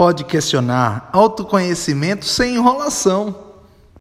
Pode questionar autoconhecimento sem enrolação.